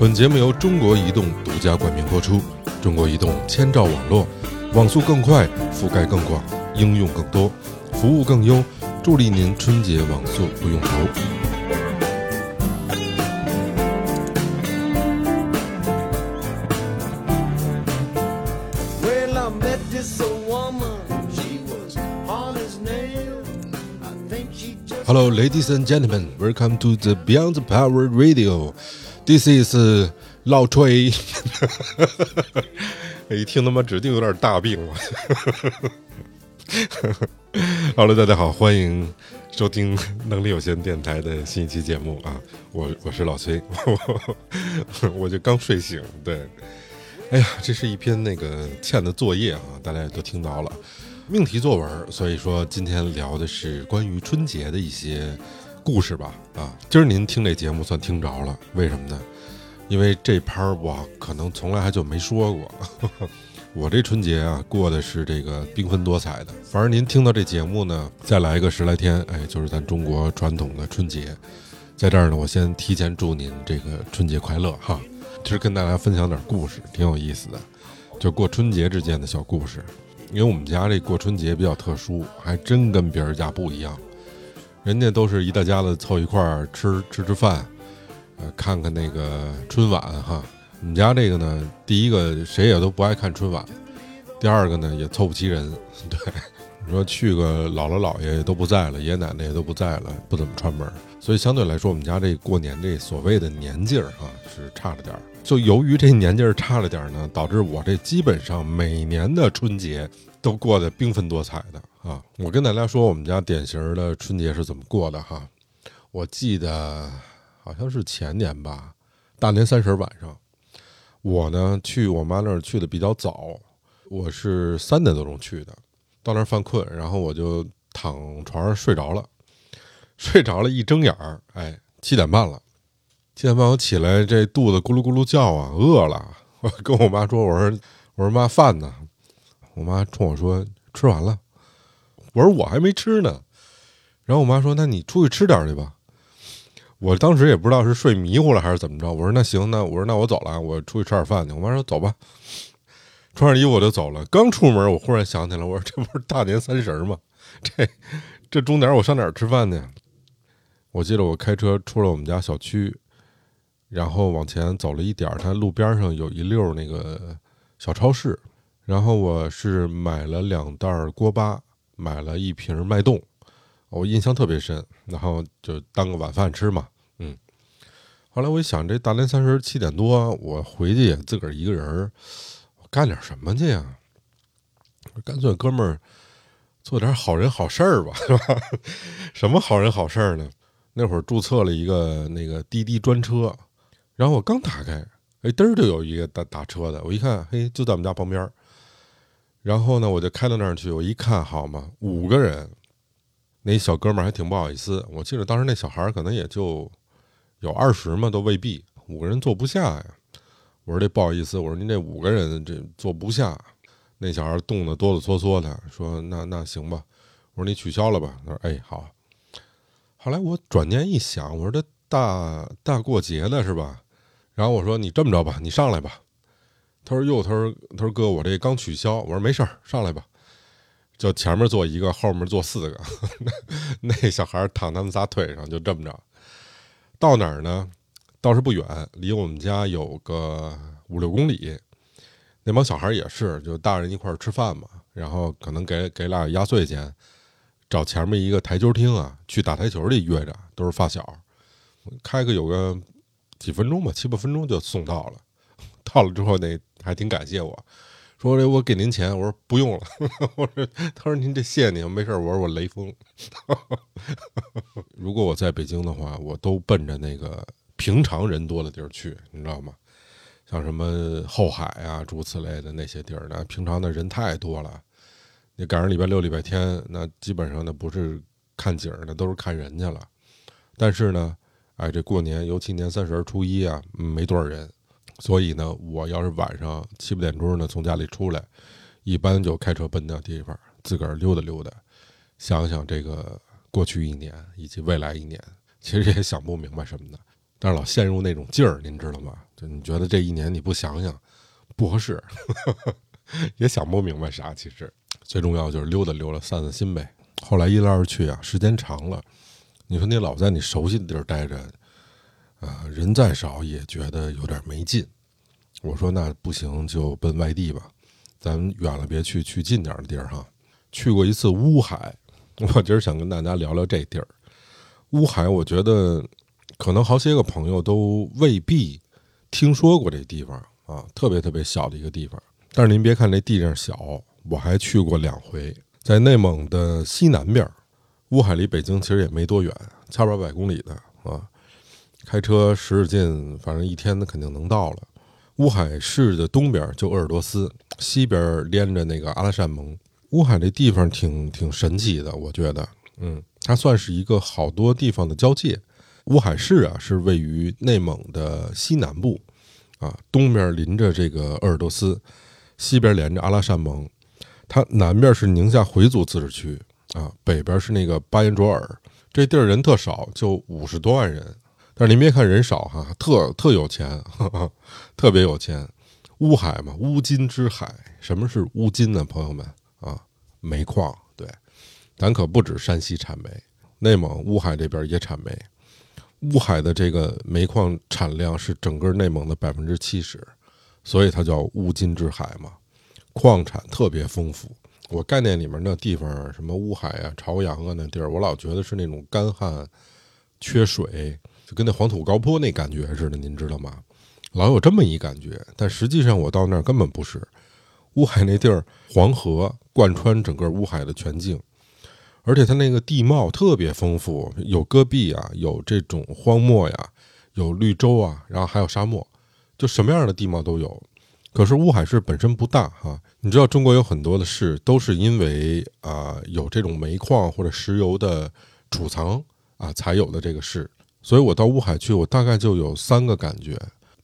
本节目由中国移动独家冠名播出。中国移动千兆网络，网速更快，覆盖更广，应用更多，服务更优，助力您春节网速不用愁。Hello, ladies and gentlemen, welcome to the Beyond the Power Radio. This is 老吹。一听他妈指定有点大病了。Hello，大家好，欢迎收听能力有限电台的新一期节目啊！我我是老崔，我就刚睡醒。对，哎呀，这是一篇那个欠的作业啊，大家也都听到了，命题作文。所以说今天聊的是关于春节的一些故事吧。啊，今儿您听这节目算听着了，为什么呢？因为这盘儿我可能从来还就没说过。我这春节啊，过的是这个缤纷多彩的。反正您听到这节目呢，再来个十来天，哎，就是咱中国传统的春节。在这儿呢，我先提前祝您这个春节快乐哈！其实跟大家分享点故事，挺有意思的，就过春节之间的小故事。因为我们家这过春节比较特殊，还真跟别人家不一样。人家都是一大家子凑一块儿吃吃吃饭，呃，看看那个春晚哈。我们家这个呢，第一个谁也都不爱看春晚，第二个呢也凑不齐人。对，你说去个姥姥姥爷都不在了，爷爷奶奶也都不在了，不怎么串门，所以相对来说，我们家这过年这所谓的年劲儿啊是差了点儿。就由于这年劲儿差了点儿呢，导致我这基本上每年的春节都过得缤纷多彩的啊。我跟大家说，我们家典型的春节是怎么过的哈。我记得好像是前年吧，大年三十晚上，我呢去我妈那儿去的比较早，我是三点多钟去的，到那儿犯困，然后我就躺床上睡着了，睡着了，一睁眼儿，哎，七点半了，七点半我起来，这肚子咕噜咕噜叫啊，饿了，我 跟我妈说，我说我说妈饭呢？我妈冲我说吃完了，我说我还没吃呢，然后我妈说那你出去吃点去吧。我当时也不知道是睡迷糊了还是怎么着，我说那行，那我说那我走了，我出去吃点饭去。我妈说走吧，穿上衣服我就走了。刚出门，我忽然想起来，我说这不是大年三十吗？这这钟点我上哪儿吃饭去？我记得我开车出了我们家小区，然后往前走了一点儿，它路边上有一溜那个小超市，然后我是买了两袋锅巴，买了一瓶脉动。我印象特别深，然后就当个晚饭吃嘛，嗯。后来我一想，这大年三十七点多，我回去也自个儿一个人，我干点什么去呀？干脆哥们儿做点好人好事儿吧，是吧？什么好人好事儿呢？那会儿注册了一个那个滴滴专车，然后我刚打开，哎，嘚儿就有一个打打车的，我一看，嘿，就在我们家旁边。然后呢，我就开到那儿去，我一看，好嘛，五个人。那小哥们儿还挺不好意思，我记得当时那小孩可能也就有二十嘛，都未必五个人坐不下呀。我说这不好意思，我说您这五个人这坐不下。那小孩冻得哆哆嗦嗦的，说那那行吧。我说你取消了吧。他说哎好。后来我转念一想，我说这大大过节的是吧？然后我说你这么着吧，你上来吧。他说哟，他说他说哥，我这刚取消。我说没事儿，上来吧。就前面坐一个，后面坐四个，那小孩躺他们仨腿上，就这么着。到哪儿呢？倒是不远，离我们家有个五六公里。那帮小孩也是，就大人一块儿吃饭嘛，然后可能给给俩压岁钱，找前面一个台球厅啊，去打台球里约着，都是发小。开个有个几分钟吧，七八分钟就送到了。到了之后，那还挺感谢我。说这我给您钱，我说不用了。我说，他说您这谢谢您，没事。我说我雷锋。如果我在北京的话，我都奔着那个平常人多的地儿去，你知道吗？像什么后海啊，诸此类的那些地儿呢，平常的人太多了。你赶上礼拜六、礼拜天，那基本上那不是看景儿，那都是看人去了。但是呢，哎，这过年，尤其年三十、初一啊，没多少人。所以呢，我要是晚上七八点钟呢从家里出来，一般就开车奔那地方，自个儿溜达溜达，想想这个过去一年以及未来一年，其实也想不明白什么的。但是老陷入那种劲儿，您知道吗？就你觉得这一年你不想想不合适，也想不明白啥。其实最重要就是溜达溜达，散散心呗。后来一来二去啊，时间长了，你说你老在你熟悉的地儿待着，啊、人再少也觉得有点没劲。我说那不行，就奔外地吧，咱远了别去，去近点的地儿哈。去过一次乌海，我今儿想跟大家聊聊这地儿。乌海，我觉得可能好些个朋友都未必听说过这地方啊，特别特别小的一个地方。但是您别看这地方小，我还去过两回，在内蒙的西南边，乌海离北京其实也没多远，千八百公里的啊，开车使使劲，反正一天肯定能到了。乌海市的东边就鄂尔多斯，西边连着那个阿拉善盟。乌海这地方挺挺神奇的，我觉得，嗯，它算是一个好多地方的交界。乌海市啊，是位于内蒙的西南部，啊，东边临着这个鄂尔多斯，西边连着阿拉善盟。它南边是宁夏回族自治区，啊，北边是那个巴彦卓尔。这地儿人特少，就五十多万人。但是您别看人少哈，特特有钱，哈哈，特别有钱。乌海嘛，乌金之海。什么是乌金呢？朋友们啊，煤矿。对，咱可不止山西产煤，内蒙乌海这边也产煤。乌海的这个煤矿产量是整个内蒙的百分之七十，所以它叫乌金之海嘛，矿产特别丰富。我概念里面那地方，什么乌海啊、朝阳啊那地儿，我老觉得是那种干旱、缺水，就跟那黄土高坡那感觉似的，您知道吗？老有这么一感觉，但实际上我到那儿根本不是。乌海那地儿，黄河贯穿整个乌海的全境，而且它那个地貌特别丰富，有戈壁啊，有这种荒漠呀，有绿洲啊，然后还有沙漠，就什么样的地貌都有。可是乌海市本身不大哈，你知道中国有很多的市都是因为啊、有这种煤矿或者石油的储藏啊才有的这个市，所以我到乌海去，我大概就有三个感觉。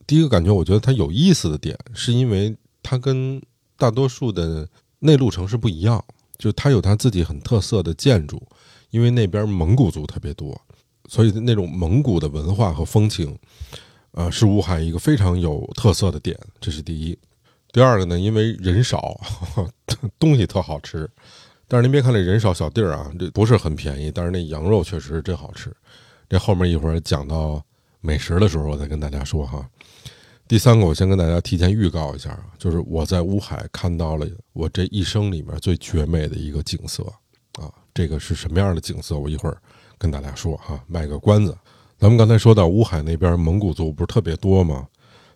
第一个感觉，我觉得它有意思的点，是因为它跟大多数的内陆城市不一样，就它有它自己很特色的建筑，因为那边蒙古族特别多，所以那种蒙古的文化和风情，呃，是乌海一个非常有特色的点，这是第一。第二个呢，因为人少，东西特好吃。但是您别看这人少小地儿啊，这不是很便宜，但是那羊肉确实是真好吃。这后面一会儿讲到美食的时候，我再跟大家说哈。第三个，我先跟大家提前预告一下，就是我在乌海看到了我这一生里面最绝美的一个景色啊！这个是什么样的景色？我一会儿跟大家说哈，卖个关子。咱们刚才说到乌海那边蒙古族不是特别多吗？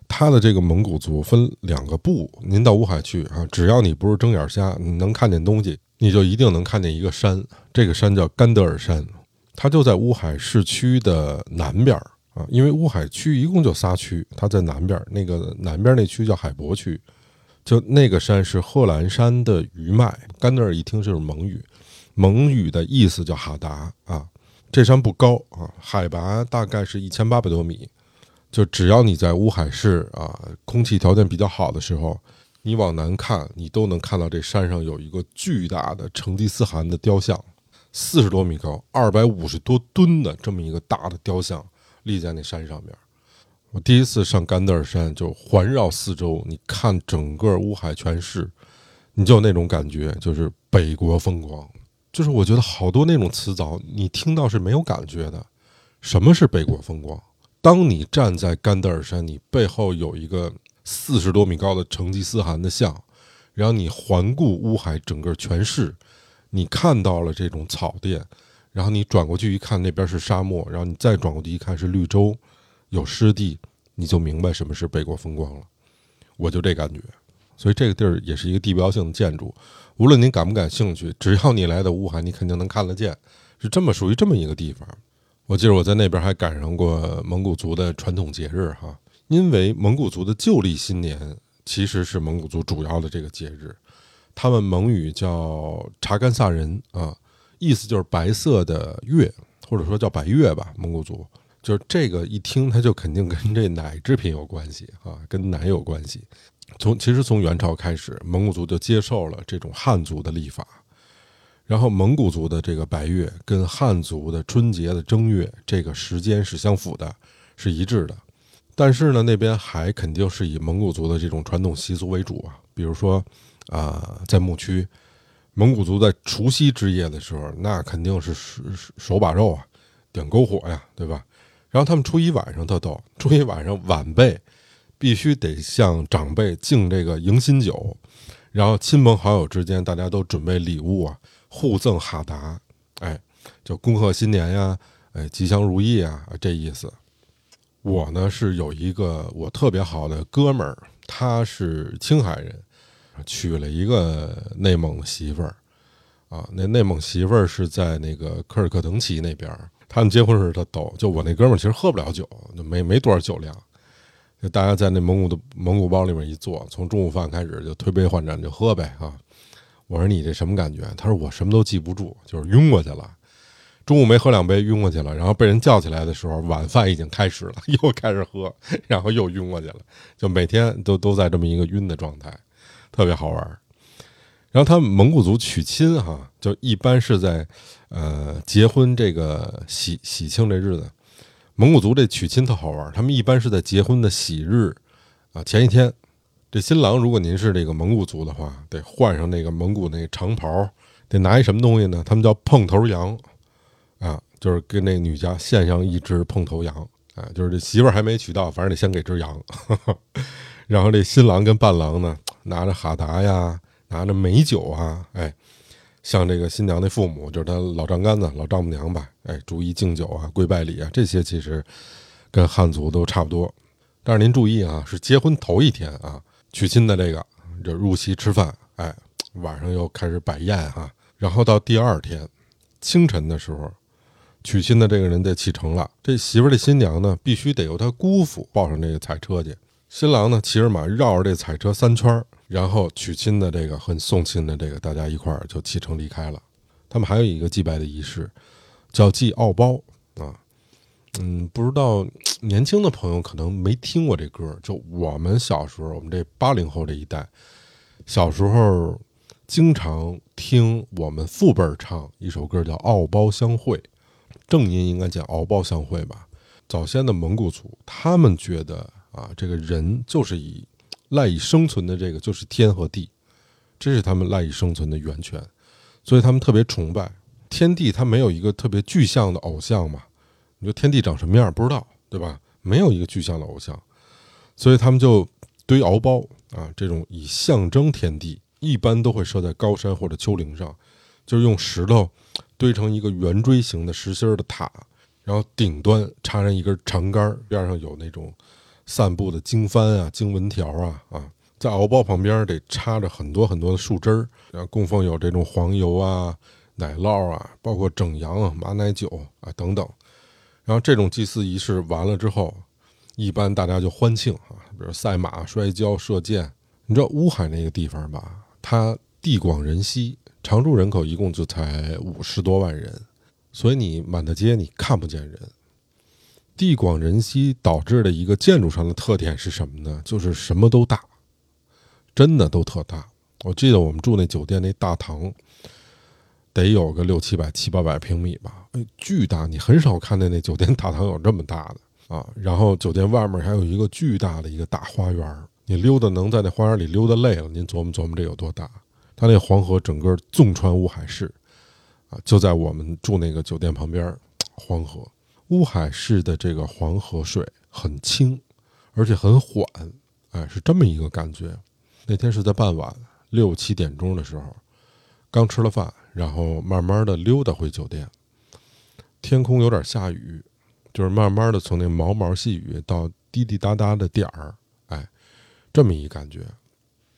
他的这个蒙古族分两个部，您到乌海去啊，只要你不是睁眼瞎，你能看见东西，你就一定能看见一个山，这个山叫甘德尔山，它就在乌海市区的南边儿啊，因为乌海区一共就仨区，它在南边儿，那个南边那区叫海博区，就那个山是贺兰山的余脉，甘德尔一听就是蒙语，蒙语的意思叫哈达啊，这山不高啊，海拔大概是一千八百多米。就只要你在乌海市啊，空气条件比较好的时候，你往南看，你都能看到这山上有一个巨大的成吉思汗的雕像，四十多米高，二百五十多吨的这么一个大的雕像立在那山上面。我第一次上甘德尔山，就环绕四周，你看整个乌海全市，你就那种感觉，就是北国风光。就是我觉得好多那种词藻，你听到是没有感觉的。什么是北国风光？当你站在甘德尔山，你背后有一个四十多米高的成吉思汗的像，然后你环顾乌海整个全市，你看到了这种草甸，然后你转过去一看，那边是沙漠，然后你再转过去一看是绿洲，有湿地，你就明白什么是北国风光了。我就这感觉，所以这个地儿也是一个地标性的建筑，无论您感不感兴趣，只要你来到乌海，你肯定能看得见，是这么属于这么一个地方。我记得我在那边还赶上过蒙古族的传统节日哈，因为蒙古族的旧历新年其实是蒙古族主要的这个节日，他们蒙语叫查干萨人啊，意思就是白色的月，或者说叫白月吧，蒙古族就是这个一听他就肯定跟这奶制品有关系啊，跟奶有关系。从其实从元朝开始，蒙古族就接受了这种汉族的历法。然后蒙古族的这个白月跟汉族的春节的正月这个时间是相符的，是一致的。但是呢，那边还肯定是以蒙古族的这种传统习俗为主啊，比如说啊、在牧区，蒙古族在除夕之夜的时候，那肯定是手手把肉啊，点篝火呀，对吧？然后他们初一晚上特逗，初一晚上晚辈必须得向长辈敬这个迎新酒，然后亲朋好友之间大家都准备礼物啊，互赠哈达，哎，就恭贺新年呀，哎，吉祥如意啊，这意思。我呢是有一个我特别好的哥们儿，他是青海人，娶了一个内蒙媳妇儿，啊，那内蒙媳妇儿是在那个科尔克腾旗那边儿，他们结婚时他逗，就我那哥们儿其实喝不了酒，就没没多少酒量，就大家在那蒙古的蒙古包里面一坐，从中午饭开始就推杯换盏就喝呗啊。我说你这什么感觉？他说我什么都记不住，就是晕过去了。中午没喝两杯，晕过去了，然后被人叫起来的时候，晚饭已经开始了，又开始喝，然后又晕过去了，就每天都都在这么一个晕的状态，特别好玩儿。然后他们蒙古族娶亲哈，就一般是在呃结婚这个喜喜庆这日子，蒙古族这娶亲特好玩儿，他们一般是在结婚的喜日啊前一天，这新郎如果您是这个蒙古族的话，得换上那个蒙古那长袍，得拿一什么东西呢？他们叫碰头羊。啊，就是跟那女家献上一只碰头羊，啊，就是这媳妇儿还没娶到，反正得先给只羊。然后这新郎跟伴郎呢，拿着哈达呀，拿着美酒啊，哎，向这个新娘的父母，就是他老丈杆子、老丈母娘吧，哎，逐一敬酒啊、跪拜礼啊，这些其实跟汉族都差不多。但是您注意啊，是结婚头一天啊，娶亲的这个就入席吃饭，哎，晚上又开始摆宴哈、然后到第二天清晨的时候。娶亲的这个人得启程了，这媳妇儿的新娘呢，必须得由他姑父抱上这个彩车去。新郎呢，骑着马绕着这彩车三圈，然后娶亲的这个和送亲的这个大家一块儿就启程离开了。他们还有一个祭拜的仪式，叫祭奥包啊。嗯，不知道年轻的朋友可能没听过这歌。就我们小时候，我们这八零后这一代，小时候经常听我们父辈唱一首歌，叫《奥包相会》。正音应该叫敖包相会吧。早先的蒙古族，他们觉得啊，这个人就是以赖以生存的这个就是天和地，这是他们赖以生存的源泉，所以他们特别崇拜天地。他没有一个特别具象的偶像嘛？你说天地长什么样不知道，对吧？没有一个具象的偶像，所以他们就堆敖包啊，这种以象征天地，一般都会设在高山或者丘陵上，就是用石头。堆成一个圆锥形的实心儿的塔，然后顶端插上一根长杆，边上有那种散布的经幡啊、经文条啊啊，在敖包旁边得插着很多很多的树枝儿，然后供奉有这种黄油啊、奶酪啊，包括整羊啊、马奶酒啊等等。然后这种祭祀仪式完了之后，一般大家就欢庆啊，比如赛马、摔跤、射箭。你知道乌海那个地方吧？它地广人稀。常住人口一共就才五十多万人，所以你满大街你看不见人。地广人稀导致的一个建筑上的特点是什么呢？就是什么都大，真的都特大。我记得我们住那酒店那大堂，得有个六七百、七八百平米吧，巨大！你很少看见那酒店大堂有这么大的啊。然后酒店外面还有一个巨大的一个大花园，你溜达能在那花园里溜达累了，您琢磨琢磨这有多大。它那黄河整个纵穿乌海市，啊，就在我们住那个酒店旁边。黄河，乌海市的这个黄河水很清，而且很缓，哎，是这么一个感觉。那天是在傍晚六七点钟的时候，刚吃了饭，然后慢慢的溜达回酒店。天空有点下雨，就是慢慢的从那毛毛细雨到滴滴答答的点儿，哎，这么一感觉。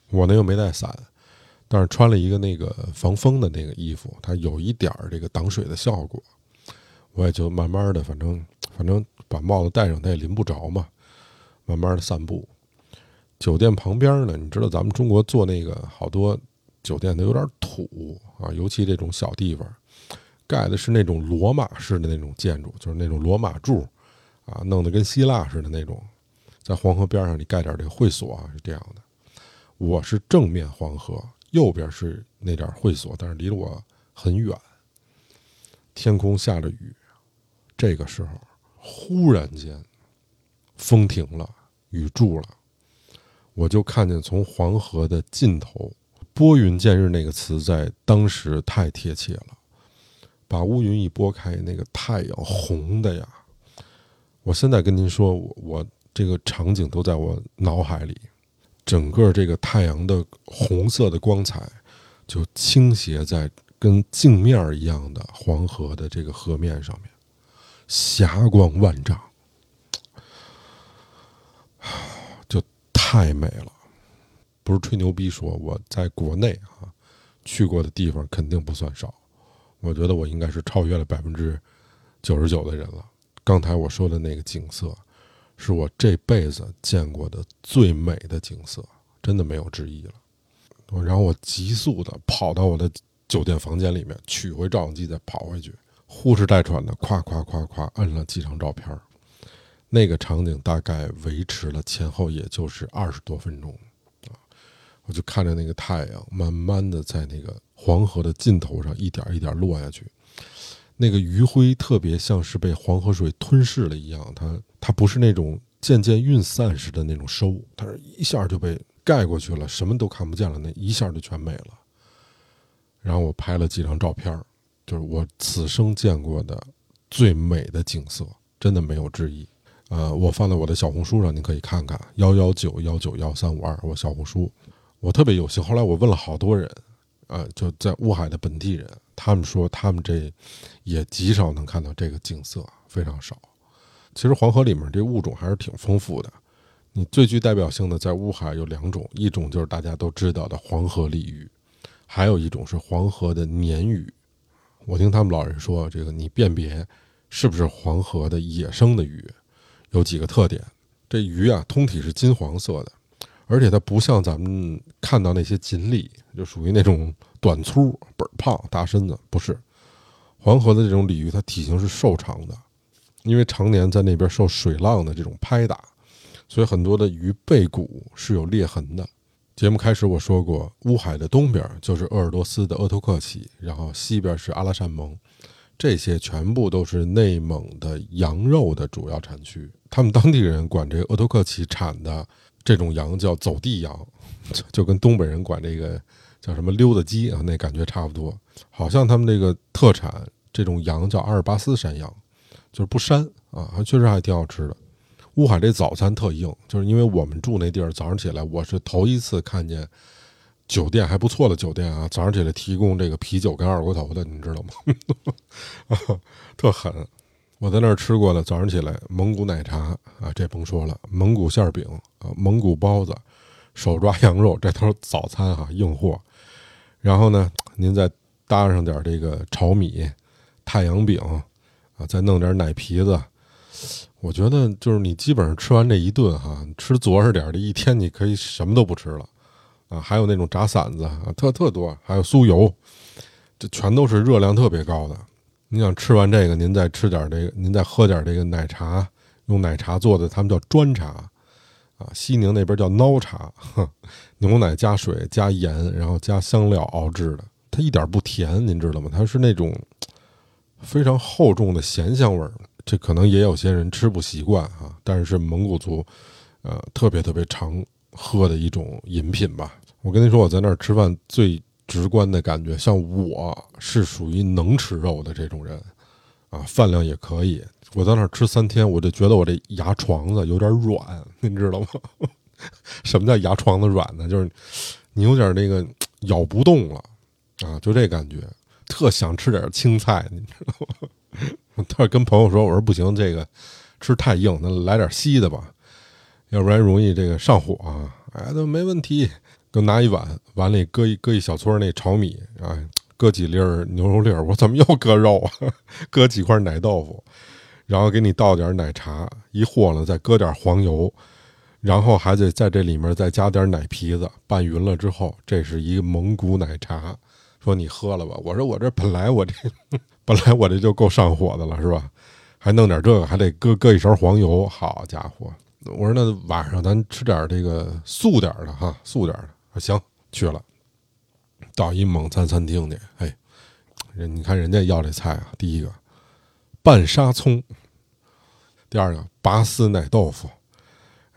我呢又没带伞。但是穿了一个那个防风的那个衣服，它有一点儿这个挡水的效果。我也就慢慢的，反正反正把帽子戴上，它也淋不着嘛。慢慢的散步。酒店旁边呢，你知道咱们中国做那个好多酒店都有点土啊，尤其这种小地方，盖的是那种罗马式的那种建筑，就是那种罗马柱啊，弄得跟希腊似的那种。在黄河边上，你盖点这个会所啊，是这样的。我是正面黄河。右边是那点会所，但是离我很远。天空下着雨，这个时候忽然间，风停了，雨住了，我就看见从黄河的尽头，“拨云见日”那个词在当时太贴切了。把乌云一拨开，那个太阳红的呀！我现在跟您说，我这个场景都在我脑海里，整个这个太阳的红色的光彩就倾斜在跟镜面一样的黄河的这个河面上面，霞光万丈，就太美了。不是吹牛逼说，我在国内啊去过的地方肯定不算少。我觉得我应该是超越了百分之九十九的人了。刚才我说的那个景色，是我这辈子见过的最美的景色，真的没有之一了。然后我急速的跑到我的酒店房间里面，取回照相机，再跑回去，呼哧带喘的，夸夸夸夸摁了几张照片。那个场景大概维持了前后也就是二十多分钟啊，我就看着那个太阳慢慢的在那个。黄河的尽头上一点一点落下去，那个余晖特别像是被黄河水吞噬了一样，它它不是那种渐渐晕散似的那种收，它是一下就被盖过去了，什么都看不见了，那一下就全没了。然后我拍了几张照片，就是我此生见过的最美的景色，真的没有之一。呃，我放在我的小红书上，您可以看看幺幺九幺九幺三五二，我小红书，我特别有幸。后来我问了好多人。呃，就在乌海的本地人，他们说他们这也极少能看到这个景色，非常少。其实黄河里面这物种还是挺丰富的。你最具代表性的在乌海有两种，一种就是大家都知道的黄河鲤鱼，还有一种是黄河的鲶鱼。我听他们老人说，这个你辨别是不是黄河的野生的鱼，有几个特点。这鱼啊，通体是金黄色的。而且它不像咱们看到那些锦鲤，就属于那种短粗、本胖、大身子。不是，黄河的这种鲤鱼，它体型是瘦长的，因为常年在那边受水浪的这种拍打，所以很多的鱼背骨是有裂痕的。节目开始我说过，乌海的东边就是鄂尔多斯的鄂图克旗，然后西边是阿拉善盟，这些全部都是内蒙的羊肉的主要产区。他们当地人管这鄂图克旗产的。这种羊叫走地羊，就跟东北人管这个叫什么溜达鸡啊，那感觉差不多。好像他们这个特产这种羊叫阿尔巴斯山羊，就是不膻啊，确实还挺好吃的。乌海这早餐特硬，就是因为我们住那地儿，早上起来我是头一次看见酒店还不错的酒店啊，早上起来提供这个啤酒跟二锅头的，你知道吗？特狠。我在那儿吃过了，早上起来蒙古奶茶啊，这甭说了，蒙古馅饼啊，蒙古包子，手抓羊肉，这都是早餐哈，硬货。然后呢，您再搭上点这个炒米、太阳饼啊，再弄点奶皮子，我觉得就是你基本上吃完这一顿哈，吃着实点的一天，你可以什么都不吃了啊。还有那种炸馓子啊，特特多，还有酥油，这全都是热量特别高的。你想吃完这个，您再吃点这个，您再喝点这个奶茶，用奶茶做的，他们叫砖茶，啊，西宁那边叫孬茶，牛奶加水加盐，然后加香料熬制的，它一点不甜，您知道吗？它是那种非常厚重的咸香味儿，这可能也有些人吃不习惯啊，但是蒙古族，呃，特别特别常喝的一种饮品吧。我跟您说，我在那儿吃饭最。直观的感觉，像我是属于能吃肉的这种人，啊，饭量也可以。我在那儿吃三天，我就觉得我这牙床子有点软，您知道吗？什么叫牙床子软呢？就是你有点那个咬不动了，啊，就这感觉，特想吃点青菜，你知道吗？特跟朋友说，我说不行，这个吃太硬，那来点稀的吧，要不然容易这个上火啊。哎，都没问题。就拿一碗，碗里搁一搁一小撮那炒米啊，搁几粒儿牛肉粒儿。我怎么又搁肉啊？搁几块奶豆腐，然后给你倒点奶茶，一和了再搁点黄油，然后还得在这里面再加点奶皮子，拌匀了之后，这是一个蒙古奶茶。说你喝了吧？我说我这本来我这本来我这就够上火的了，是吧？还弄点这个，还得搁搁一勺黄油。好家伙！我说那晚上咱吃点这个素点的哈，素点的。行，去了，到一蒙餐餐厅去。哎，人你看人家要这菜啊，第一个拌沙葱，第二个拔丝奶豆腐，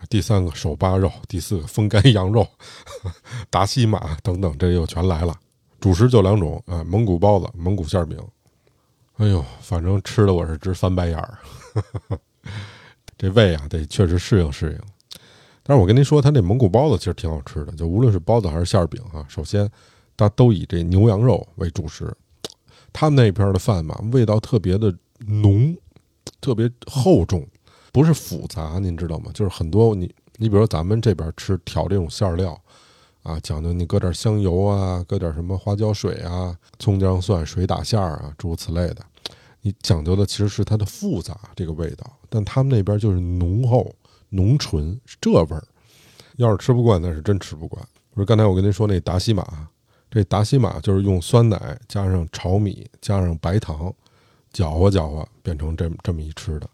第三个手扒肉，第四个风干羊肉，达西马等等，这又全来了。主食就两种啊，蒙古包子、蒙古馅饼。哎呦，反正吃的我是直翻白眼儿。这胃啊，得确实适应适应。但是我跟您说，他那蒙古包子其实挺好吃的，就无论是包子还是馅儿饼啊，首先它都以这牛羊肉为主食。他们那边的饭嘛，味道特别的浓，特别厚重，不是复杂，您知道吗？就是很多你你比如说咱们这边吃调这种馅料啊，讲究你搁点香油啊，搁点什么花椒水啊，葱姜蒜水打馅儿啊，诸如此类的。你讲究的其实是它的复杂这个味道，但他们那边就是浓厚、浓醇，是这味儿。要是吃不惯，那是真吃不惯。不是刚才我跟您说那达西马，这达西马就是用酸奶加上炒米加上白糖搅和搅和变成这这么一吃的，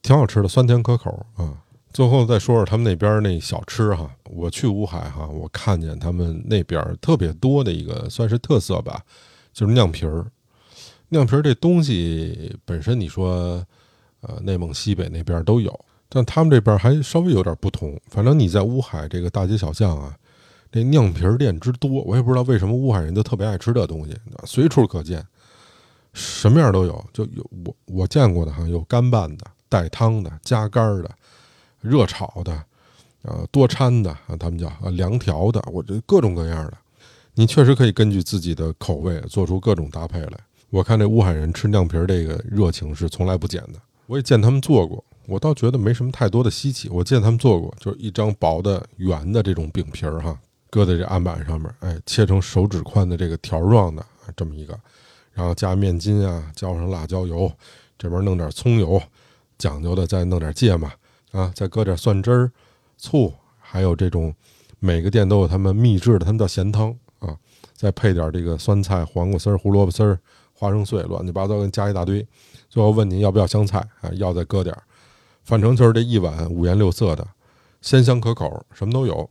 挺好吃的，酸甜可口啊。最后再说说他们那边那小吃哈，我去乌海哈，我看见他们那边特别多的一个算是特色吧，就是酿皮儿。酿皮儿这东西本身，你说，呃，内蒙西北那边都有，但他们这边还稍微有点不同。反正你在乌海这个大街小巷啊，这酿皮儿店之多，我也不知道为什么乌海人就特别爱吃这东西，随处可见，什么样都有。就有我我见过的哈，有干拌的、带汤的、加干儿的、热炒的，呃，多掺的啊，他们叫啊凉调的，我这各种各样的，你确实可以根据自己的口味做出各种搭配来。我看这乌海人吃酿皮儿这个热情是从来不减的，我也见他们做过，我倒觉得没什么太多的稀奇。我见他们做过，就是一张薄的圆的这种饼皮儿哈，搁在这案板上面，哎，切成手指宽的这个条状的这么一个，然后加面筋啊，浇上辣椒油，这边弄点葱油，讲究的再弄点芥末啊，再搁点蒜汁儿、醋，还有这种每个店都有他们秘制的，他们叫咸汤啊，再配点这个酸菜、黄瓜丝儿、胡萝卜丝儿。花生碎，乱七八糟，加一大堆，最后问你要不要香菜啊？要再搁点儿，反正就是这一碗五颜六色的，鲜香可口，什么都有。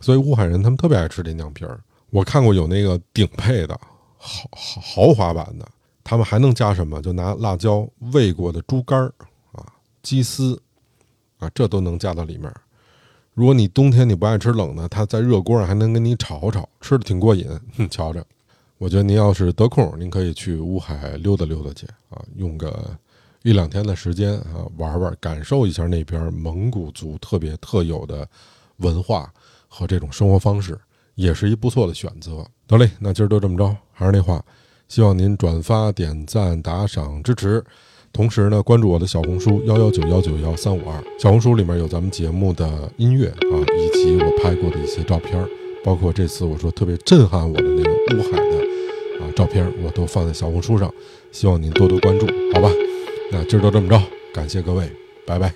所以乌海人他们特别爱吃这酿皮儿。我看过有那个顶配的，豪豪豪华版的，他们还能加什么？就拿辣椒煨过的猪肝儿啊、鸡丝啊，这都能加到里面。如果你冬天你不爱吃冷的，它在热锅上还能给你炒炒，吃的挺过瘾。哼，瞧着。我觉得您要是得空，您可以去乌海溜达溜达去啊，用个一两天的时间啊，玩玩，感受一下那边蒙古族特别特有的文化和这种生活方式，也是一不错的选择。得嘞，那今儿就这么着，还是那话，希望您转发、点赞、打赏支持，同时呢，关注我的小红书幺幺九幺九幺三五二，小红书里面有咱们节目的音乐啊，以及我拍过的一些照片，包括这次我说特别震撼我的那个乌海的。啊，照片我都放在小红书上，希望您多多关注，好吧？那今儿就这么着，感谢各位，拜拜。